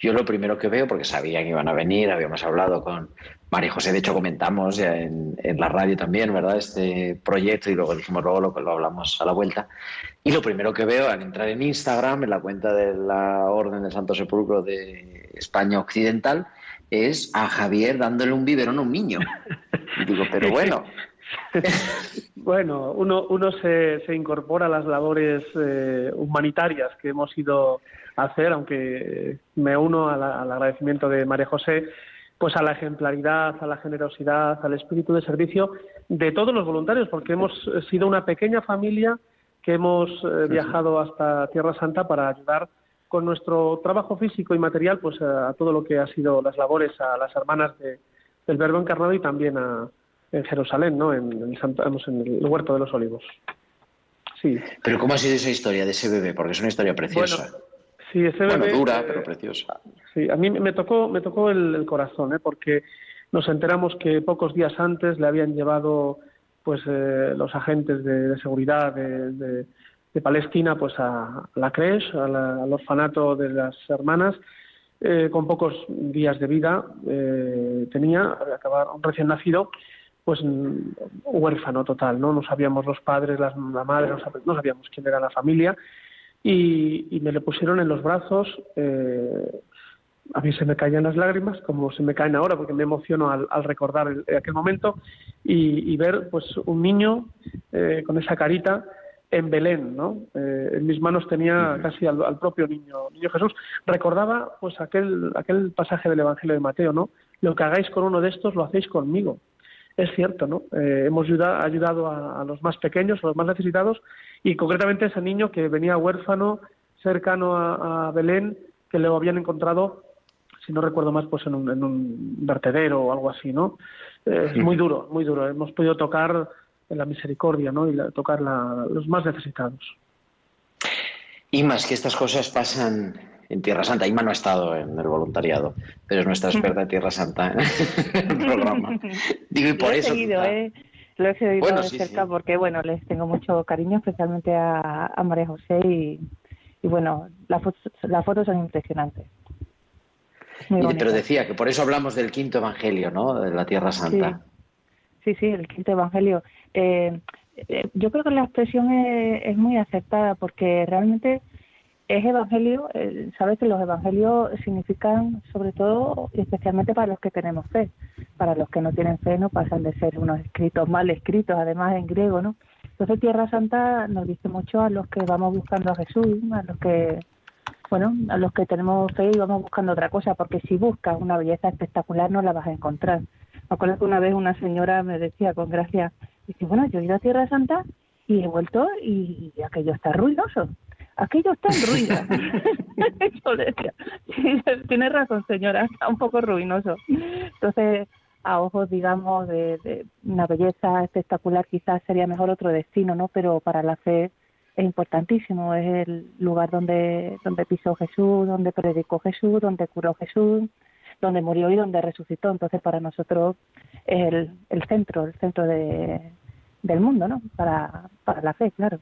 Yo lo primero que veo, porque sabía que iban a venir, habíamos hablado con María José, de hecho comentamos ya en, la radio también, ¿verdad? Este proyecto y luego dijimos luego lo, lo hablamos a la vuelta. Y lo primero que veo al entrar en Instagram, en la cuenta de la Orden del Santo Sepulcro de España Occidental, es a Javier dándole un biberón a un niño. Y digo, pero (laughs) bueno. (laughs) bueno, uno, uno se, se, incorpora a las labores eh, humanitarias que hemos ido hacer, aunque me uno al agradecimiento de María José, pues a la ejemplaridad, a la generosidad, al espíritu de servicio de todos los voluntarios, porque hemos sido una pequeña familia que hemos eh, viajado hasta Tierra Santa para ayudar con nuestro trabajo físico y material pues a, todo lo que ha sido las labores a las hermanas del Verbo encarnado y también a, en Jerusalén, ¿no? En, en, el huerto de los olivos. Sí. Pero ¿cómo ha sido esa historia de ese bebé? Porque es una historia preciosa. Bueno, sí, ese bebé, dura, pero preciosa. Sí, a mí me tocó, me tocó el, corazón, ¿eh? porque nos enteramos que pocos días antes le habían llevado pues eh, los agentes de, seguridad de, de Palestina pues a la creche, al orfanato de las hermanas, eh, con pocos días de vida eh, tenía, acababa un recién nacido, pues huérfano total, ¿no? No sabíamos los padres, la madre, no sabíamos quién era la familia y, me le pusieron en los brazos. Eh, a mí se me caían las lágrimas, como se me caen ahora, porque me emociono al, recordar aquel momento y, ver pues un niño con esa carita en Belén, ¿no? Eh, en mis manos tenía casi al, propio niño, niño Jesús. Recordaba, pues, aquel, aquel pasaje del Evangelio de Mateo, ¿no? Lo que hagáis con uno de estos, lo hacéis conmigo. Es cierto, ¿no? Eh, hemos ayudado, a, los más pequeños, a los más necesitados, y concretamente ese niño que venía huérfano, cercano a, Belén, que lo habían encontrado, si no recuerdo más, pues en un, en un vertedero o algo así, ¿no? Eh, es muy duro, muy duro. Hemos podido tocar la misericordia ¿no? y tocar a los más necesitados. Y más que estas cosas pasan en Tierra Santa. Ima no ha estado en el voluntariado, pero es nuestra (laughs) experta en Tierra Santa (laughs) en el programa. (laughs) Digo, y por lo he eso. Seguido, ¿eh? Lo he seguido de cerca porque, bueno, les tengo mucho cariño, especialmente a, María José y, bueno, las fotos, son impresionantes. pero decía que por eso hablamos del quinto evangelio, ¿no? De la Tierra Santa. Sí, sí, el quinto evangelio. Eh, eh, yo creo que la expresión es, muy aceptada porque realmente es evangelio, eh, sabes que los evangelios significan sobre todo especialmente para los que tenemos fe. Para los que no tienen fe no pasan de ser unos escritos mal escritos, además en griego, ¿no? Entonces Tierra Santa nos dice mucho a los que vamos buscando a Jesús, a los que bueno, a los que tenemos fe y vamos buscando otra cosa, porque si buscas una belleza espectacular no la vas a encontrar. Me acuerdo que una vez una señora me decía con gracia, dice, bueno, yo he ido a Tierra Santa y he vuelto y aquello está ruinoso. Aquello está en ruinas. (laughs) yo tiene razón señora, está un poco ruinoso. Entonces, a ojos, digamos, de, de, una belleza espectacular, quizás sería mejor otro destino, ¿no? Pero para la fe es importantísimo, es el lugar donde, donde pisó Jesús, donde predicó Jesús, donde curó Jesús, donde murió y donde resucitó. Entonces, para nosotros es el, el centro, el centro de, del mundo, ¿no? Para, para la fe, claro.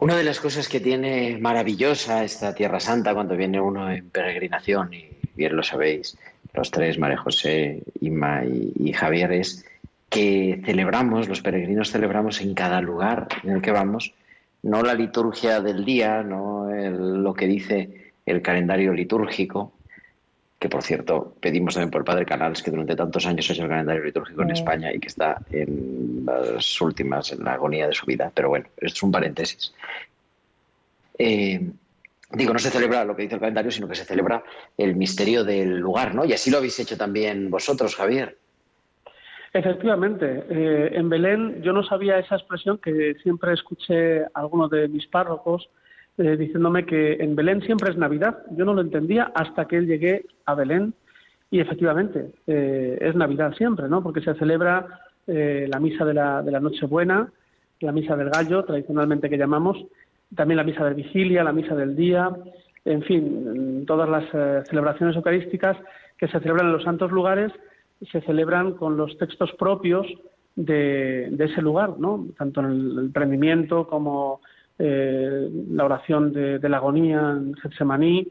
Una de las cosas que tiene maravillosa esta Tierra Santa cuando viene uno en peregrinación, y bien lo sabéis, los tres, María José, Inma y, Javier, es que celebramos, los peregrinos celebramos en cada lugar en el que vamos, no la liturgia del día, no lo que dice el calendario litúrgico, que por cierto pedimos también por el padre Canals, que durante tantos años ha hecho el calendario litúrgico en España y que está en las últimas, en la agonía de su vida. Pero bueno, esto es un paréntesis. Eh, digo, no se celebra lo que dice el calendario, sino que se celebra el misterio del lugar, ¿no? Y así lo habéis hecho también vosotros, Javier. Efectivamente, eh, en Belén yo no sabía esa expresión que siempre escuché a algunos de mis párrocos eh, diciéndome que en Belén siempre es Navidad. Yo no lo entendía hasta que llegué a Belén y efectivamente eh, es Navidad siempre, ¿no? Porque se celebra la misa de la, de la Nochebuena, la misa del Gallo, tradicionalmente que llamamos, también la misa de vigilia, la misa del día, en fin, todas las celebraciones eucarísticas que se celebran en los santos lugares se celebran con los textos propios de, ese lugar, ¿no? tanto en el, prendimiento como eh, la oración de, la agonía en Getsemaní,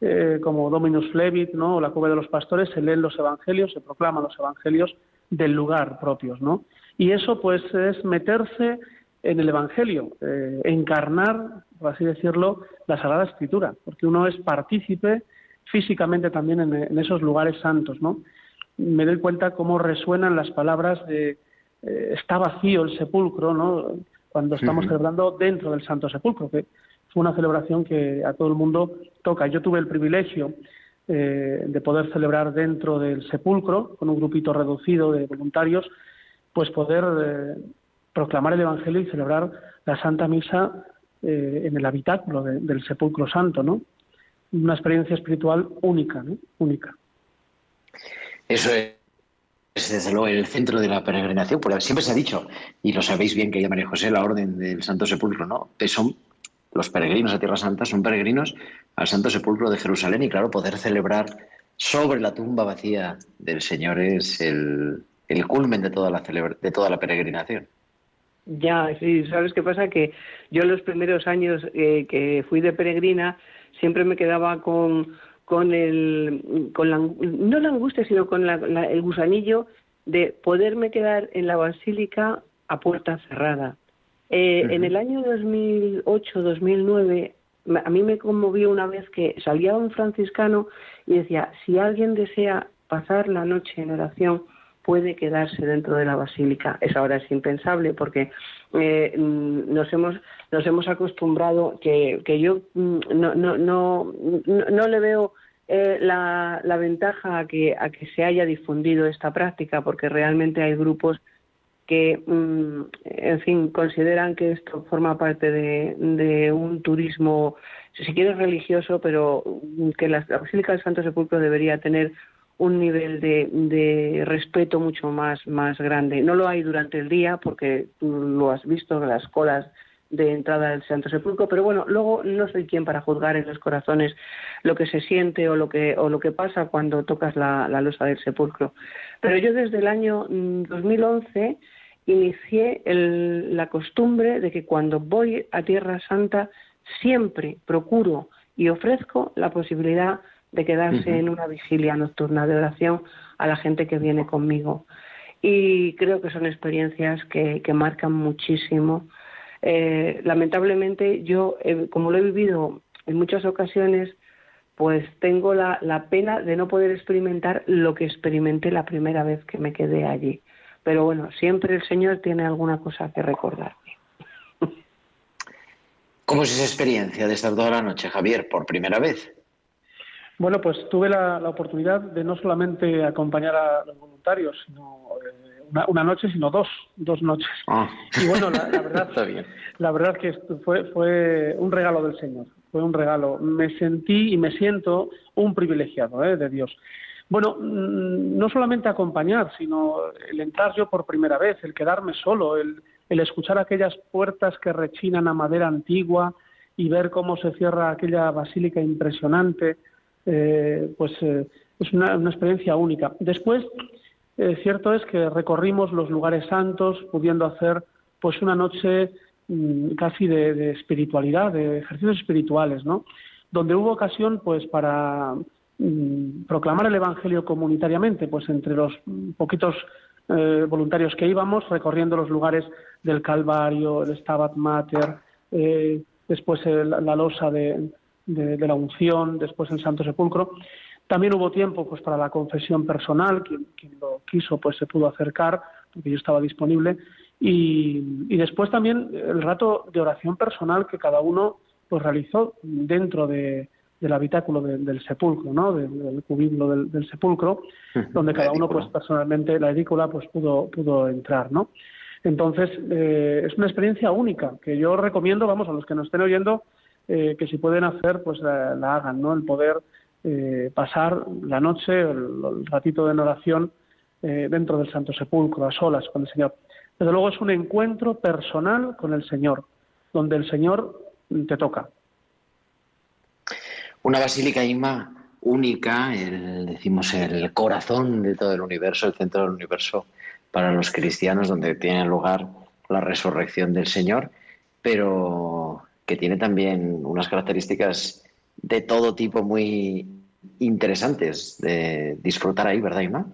eh, como Dominus Flevit, ¿no? o la cueva de los pastores, se leen los evangelios, se proclaman los evangelios del lugar propios, ¿no? Y eso, pues, es meterse en el evangelio, eh, encarnar, por así decirlo, la Sagrada Escritura, porque uno es partícipe físicamente también en, esos lugares santos, ¿no? me doy cuenta cómo resuenan las palabras de está vacío el sepulcro, ¿no? Cuando estamos celebrando dentro del Santo Sepulcro, que fue una celebración que a todo el mundo toca. Yo tuve el privilegio eh, de poder celebrar dentro del sepulcro, con un grupito reducido de voluntarios, pues poder eh, proclamar el Evangelio y celebrar la Santa Misa en el habitáculo del Sepulcro Santo, ¿no? Una experiencia espiritual única, ¿no? Única. Eso es, desde luego, el centro de la peregrinación, porque siempre se ha dicho, y lo sabéis bien que ya María José, la orden del Santo Sepulcro, ¿no? Que son los peregrinos a Tierra Santa, son peregrinos al Santo Sepulcro de Jerusalén, y claro, poder celebrar sobre la tumba vacía del Señor es el, culmen de toda la de toda la peregrinación. Ya, sí, ¿sabes qué pasa? Que yo los primeros años eh, que fui de peregrina siempre me quedaba con, con el, con la, no la angustia, sino con el gusanillo de poderme quedar en la basílica a puerta cerrada. Eh, en el año 2008-2009, a mí me conmovió una vez que salía un franciscano y decía, si alguien desea pasar la noche en oración, puede quedarse dentro de la basílica. Eso ahora es impensable porque eh, nos hemos nos hemos acostumbrado que, que yo mm, no, no, no, no, le veo eh, la, la, ventaja a que, a que se haya difundido esta práctica porque realmente hay grupos que, mm, en fin, consideran que esto forma parte de, un turismo, si quieres religioso, pero que la Basílica del Santo Sepulcro debería tener un nivel de, de, respeto mucho más, más grande. No lo hay durante el día, porque tú lo has visto, las colas de entrada del Santo Sepulcro, pero bueno, luego no soy quien para juzgar en los corazones lo que se siente o lo que, o lo que pasa cuando tocas la, la losa del sepulcro. Pero yo desde el año 2011 mm, inicié la costumbre de que cuando voy a Tierra Santa siempre procuro y ofrezco la posibilidad de quedarse en una vigilia nocturna de oración a la gente que viene conmigo. Y creo que son experiencias que, marcan muchísimo. Eh, lamentablemente yo, eh, como lo he vivido en muchas ocasiones, pues tengo la, la, pena de no poder experimentar lo que experimenté la primera vez que me quedé allí. Pero bueno, siempre el Señor tiene alguna cosa que recordarme. ¿Cómo es esa experiencia de estar toda la noche, Javier, por primera vez? Bueno, pues tuve la, oportunidad de no solamente acompañar a los voluntarios, sino eh, una, noche, sino dos, dos noches. Ah. Y bueno, la, verdad, (laughs) la verdad que fue, fue un regalo del Señor, fue un regalo. Me sentí y me siento un privilegiado eh, de Dios. Bueno, mm, no solamente acompañar, sino el entrar yo por primera vez, el quedarme solo, el, el escuchar aquellas puertas que rechinan a madera antigua y ver cómo se cierra aquella basílica impresionante eh, pues eh, es una, experiencia única. Después, eh, cierto es que recorrimos los lugares santos, pudiendo hacer pues una noche mm, casi de, espiritualidad, de ejercicios espirituales, ¿no? Donde hubo ocasión, pues, para mm, proclamar el Evangelio comunitariamente, pues entre los poquitos voluntarios que íbamos recorriendo los lugares del Calvario, el Stabat Mater, después la losa de, la unción, después el Santo Sepulcro. También hubo tiempo pues para la confesión personal, quien, lo quiso pues se pudo acercar, porque yo estaba disponible, y, después también el rato de oración personal que cada uno pues realizó dentro de, del habitáculo del sepulcro, ¿no? del, cubículo del, sepulcro, (laughs) donde cada uno pues personalmente la edícula pues pudo pudo entrar, ¿no? Entonces eh, es una experiencia única que yo recomiendo, vamos a los que nos estén oyendo, eh, que si pueden hacer pues la, hagan, ¿no? El poder eh, pasar la noche, el, ratito de oración dentro del Santo Sepulcro, a solas con el Señor. Desde luego es un encuentro personal con el Señor, donde el Señor te toca. Una basílica Inma única, el, decimos el corazón de todo el universo, el centro del universo para los cristianos, donde tiene lugar la resurrección del Señor, pero que tiene también unas características de todo tipo muy interesantes de disfrutar ahí, ¿verdad, Inma?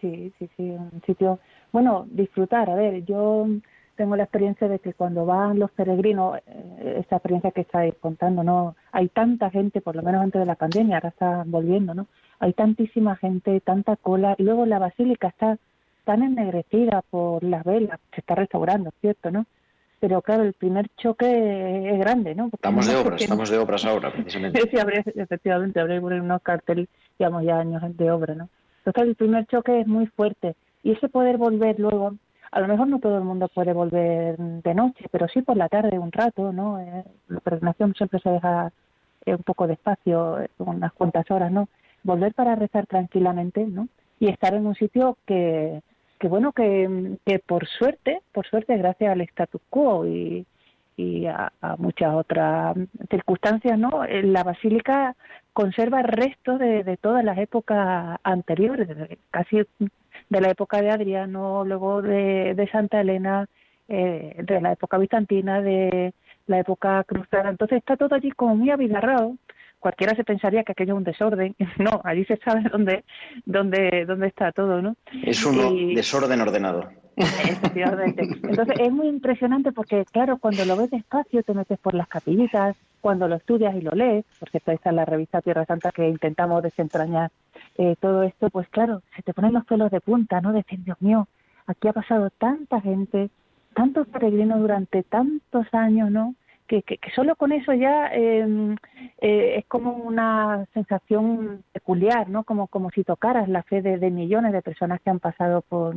Sí, sí, sí, un sitio, bueno, disfrutar, a ver, yo tengo la experiencia de que cuando van los peregrinos, eh, esa experiencia que estáis contando, ¿no? Hay tanta gente, por lo menos antes de la pandemia, ahora está volviendo, ¿no? Hay tantísima gente, tanta cola, y luego la basílica está tan ennegrecida por las velas, se está restaurando, ¿cierto, no? Pero claro, el primer choque es grande, ¿no? estamos de obras, estamos de obras ahora, precisamente. (laughs) sí, efectivamente, habría unos carteles, digamos, ya años de obra, ¿no? Entonces el primer choque es muy fuerte, y ese poder volver luego a lo mejor no todo el mundo puede volver de noche, pero sí por la tarde un rato, ¿no? Eh, la peregrinación siempre se deja eh, un poco de espacio, eh, unas cuantas horas, ¿no? Volver para rezar tranquilamente, ¿no? Y estar en un sitio que, que bueno, que, que por suerte, por suerte, gracias al status quo y, y a, muchas otras circunstancias, ¿no? La basílica conserva restos de, de todas las épocas anteriores, casi de la época de Adriano, luego de, de Santa Elena, eh, de la época bizantina, de la época cruzada. Entonces está todo allí como muy abigarrado. Cualquiera se pensaría que aquello es un desorden. (laughs) No, allí se sabe dónde, dónde, dónde está todo, ¿no? Es un desorden ordenado. Entonces es muy impresionante porque, claro, cuando lo ves despacio, te metes por las capillitas, cuando lo estudias y lo lees, porque esta es la revista Tierra Santa que intentamos desentrañar eh, todo esto, pues claro, se te ponen los pelos de punta, ¿no? Decir, Dios mío, aquí ha pasado tanta gente, tantos peregrinos durante tantos años, ¿no? Que, que, solo con eso ya em, eh, es como una sensación peculiar, ¿no? Como, como si tocaras la fe de, millones de personas que han pasado por,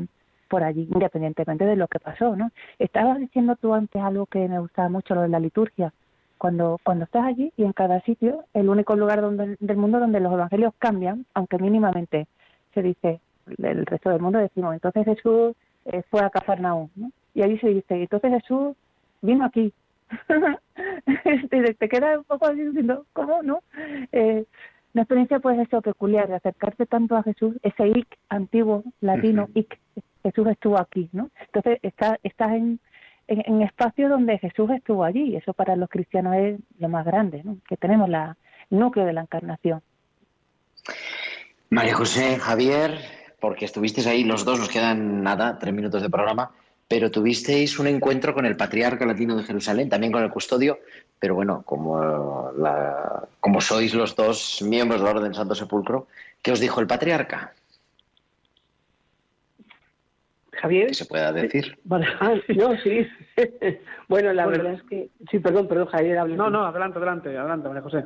por allí, independientemente de lo que pasó, ¿no? Estabas diciendo tú antes algo que me gustaba mucho, lo de la liturgia cuando, cuando estás allí y en cada sitio, el único lugar donde, del mundo donde los evangelios cambian, aunque mínimamente se dice, el resto del mundo decimos, entonces Jesús eh, fue a Cafarnaúm, ¿no? Y allí se dice, entonces Jesús vino aquí. (laughs) te, te queda un poco así diciendo, ¿cómo no? Eh, una experiencia pues eso peculiar de acercarse tanto a Jesús, ese ic antiguo latino, ic, Jesús estuvo aquí, ¿no? Entonces está, estás en, en, espacios donde Jesús estuvo allí. Y eso para los cristianos es lo más grande, ¿no? que tenemos la, el núcleo de la encarnación. María José, Javier, porque estuvisteis ahí los dos, nos quedan nada, tres minutos de programa, pero tuvisteis un encuentro con el patriarca latino de Jerusalén, también con el custodio, pero bueno, como, la, como sois los dos miembros de la Orden Santo Sepulcro, ¿qué os dijo el patriarca? Javier. Que se pueda decir. Vale, (laughs) ah, no, sí. (laughs) bueno, la verdad es que. Sí, perdón, perdón, Javier. Hable no, no, adelante, adelante, adelante, María José.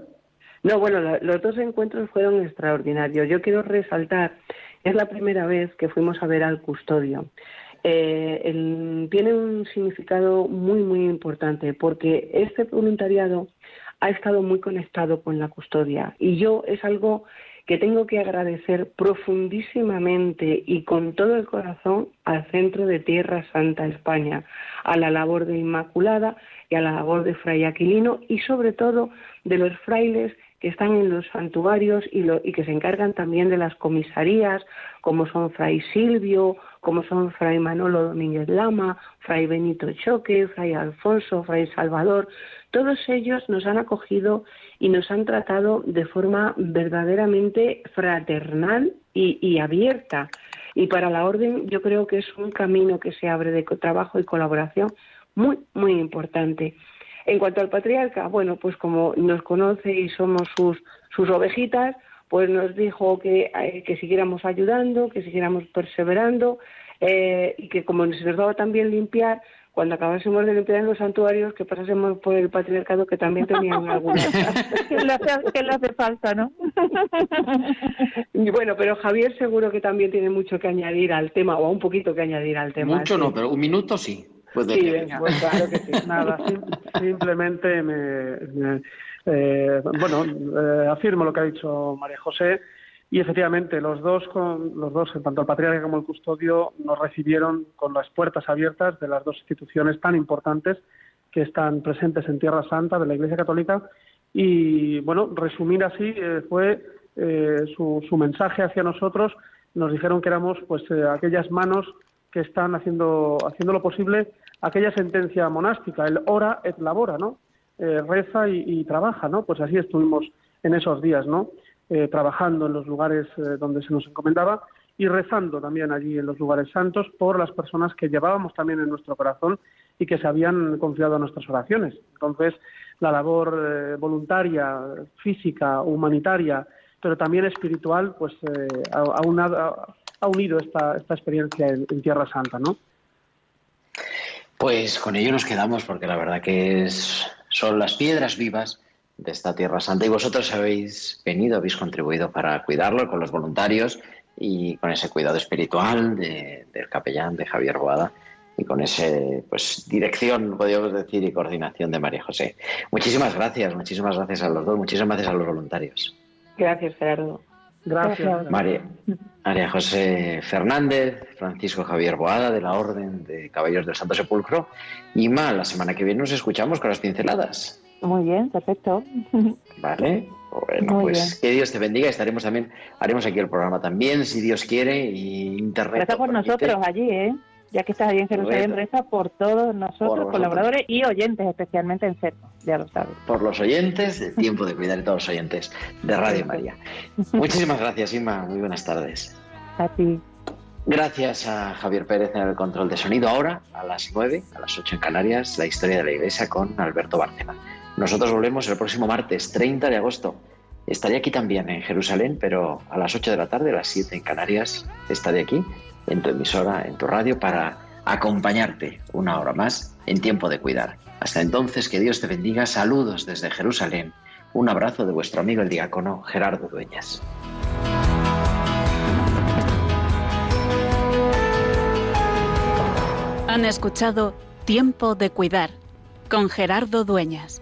No, bueno, los dos encuentros fueron extraordinarios. Yo quiero resaltar, es la primera vez que fuimos a ver al custodio. Eh, tiene un significado muy, muy importante porque este voluntariado ha estado muy conectado con la custodia. Y yo es algo que tengo que agradecer profundísimamente y con todo el corazón al Centro de Tierra Santa España, a la labor de Inmaculada y a la labor de Fray Aquilino y sobre todo de los frailes que están en los santuarios y, y, que se encargan también de las comisarías, como son Fray Silvio, como son Fray Manolo Domínguez Lama, Fray Benito Choque, Fray Alfonso, Fray Salvador. Todos ellos nos han acogido y nos han tratado de forma verdaderamente fraternal y, abierta. Y para la orden yo creo que es un camino que se abre de trabajo y colaboración muy, muy importante. En cuanto al patriarca, bueno, pues como nos conoce y somos sus, sus ovejitas, pues nos dijo que, eh, que siguiéramos ayudando, que siguiéramos perseverando eh, y que como se nos daba también limpiar, cuando acabásemos de limpiar en los santuarios, que pasásemos por el patriarcado que también tenían algunas. (laughs) que, le hace, que le hace falta, ¿no? (laughs) y bueno, pero Javier seguro que también tiene mucho que añadir al tema, o un poquito que añadir al tema. Mucho no, pero un minuto sí. Pues sí, venga. Pues claro que sí. Nada, sim- simplemente me, me- eh, bueno, eh, afirmo lo que ha dicho María José y efectivamente los dos, con, los dos, tanto el patriarca como el custodio, nos recibieron con las puertas abiertas de las dos instituciones tan importantes que están presentes en Tierra Santa de la Iglesia Católica y bueno, resumir así eh, fue eh, su, su mensaje hacia nosotros. Nos dijeron que éramos pues aquellas manos que están haciendo, haciendo lo posible aquella sentencia monástica, el ora et labora, ¿no? Eh, reza y, trabaja, ¿no? Pues así estuvimos en esos días, ¿no? Eh, trabajando en los lugares eh, donde se nos encomendaba y rezando también allí en los lugares santos por las personas que llevábamos también en nuestro corazón y que se habían confiado a nuestras oraciones. Entonces, la labor voluntaria, física, humanitaria, pero también espiritual, pues ha, ha ha- unido esta, experiencia en, en Tierra Santa, ¿no? Pues con ello nos quedamos porque la verdad que es, son las piedras vivas de esta Tierra Santa y vosotros habéis venido, habéis contribuido para cuidarlo con los voluntarios y con ese cuidado espiritual de- del capellán de Javier Boada y con ese pues dirección, podríamos decir, y coordinación de María José. Muchísimas gracias, muchísimas gracias a los dos, muchísimas gracias a los voluntarios. Gracias, Gerardo. Gracias. María, María José Fernández, Francisco Javier Boada de la Orden de Caballeros del Santo Sepulcro. Y Ma, la semana que viene nos escuchamos con las pinceladas. Muy bien, perfecto. ¿Vale? Bueno, Muy pues que Dios te bendiga. Estaremos también, haremos aquí el programa también, si Dios quiere, y internet. Reza por lo permite. nosotros allí, ¿eh? Ya que estás allí en Jerusalén, Reza. por todos nosotros, colaboradores y oyentes, especialmente enfermos, ya lo sabes. Por los oyentes, el tiempo de cuidar de todos los oyentes de Radio María. (laughs) Muchísimas gracias, Inma. Muy buenas tardes. A ti. Gracias a Javier Pérez en el control de sonido. Ahora, a las 9, a las 8 en Canarias, la historia de la Iglesia con Alberto Bárcena. Nosotros volvemos el próximo martes, 30 de agosto. Estaré aquí también en Jerusalén, pero a las 8 de la tarde, a las 7 en Canarias, estaré aquí en tu emisora, en tu radio, para acompañarte una hora más en tiempo de cuidar. Hasta entonces, que Dios te bendiga. Saludos desde Jerusalén. Un abrazo de vuestro amigo el diácono Gerardo Dueñas. Han escuchado Tiempo de Cuidar con Gerardo Dueñas.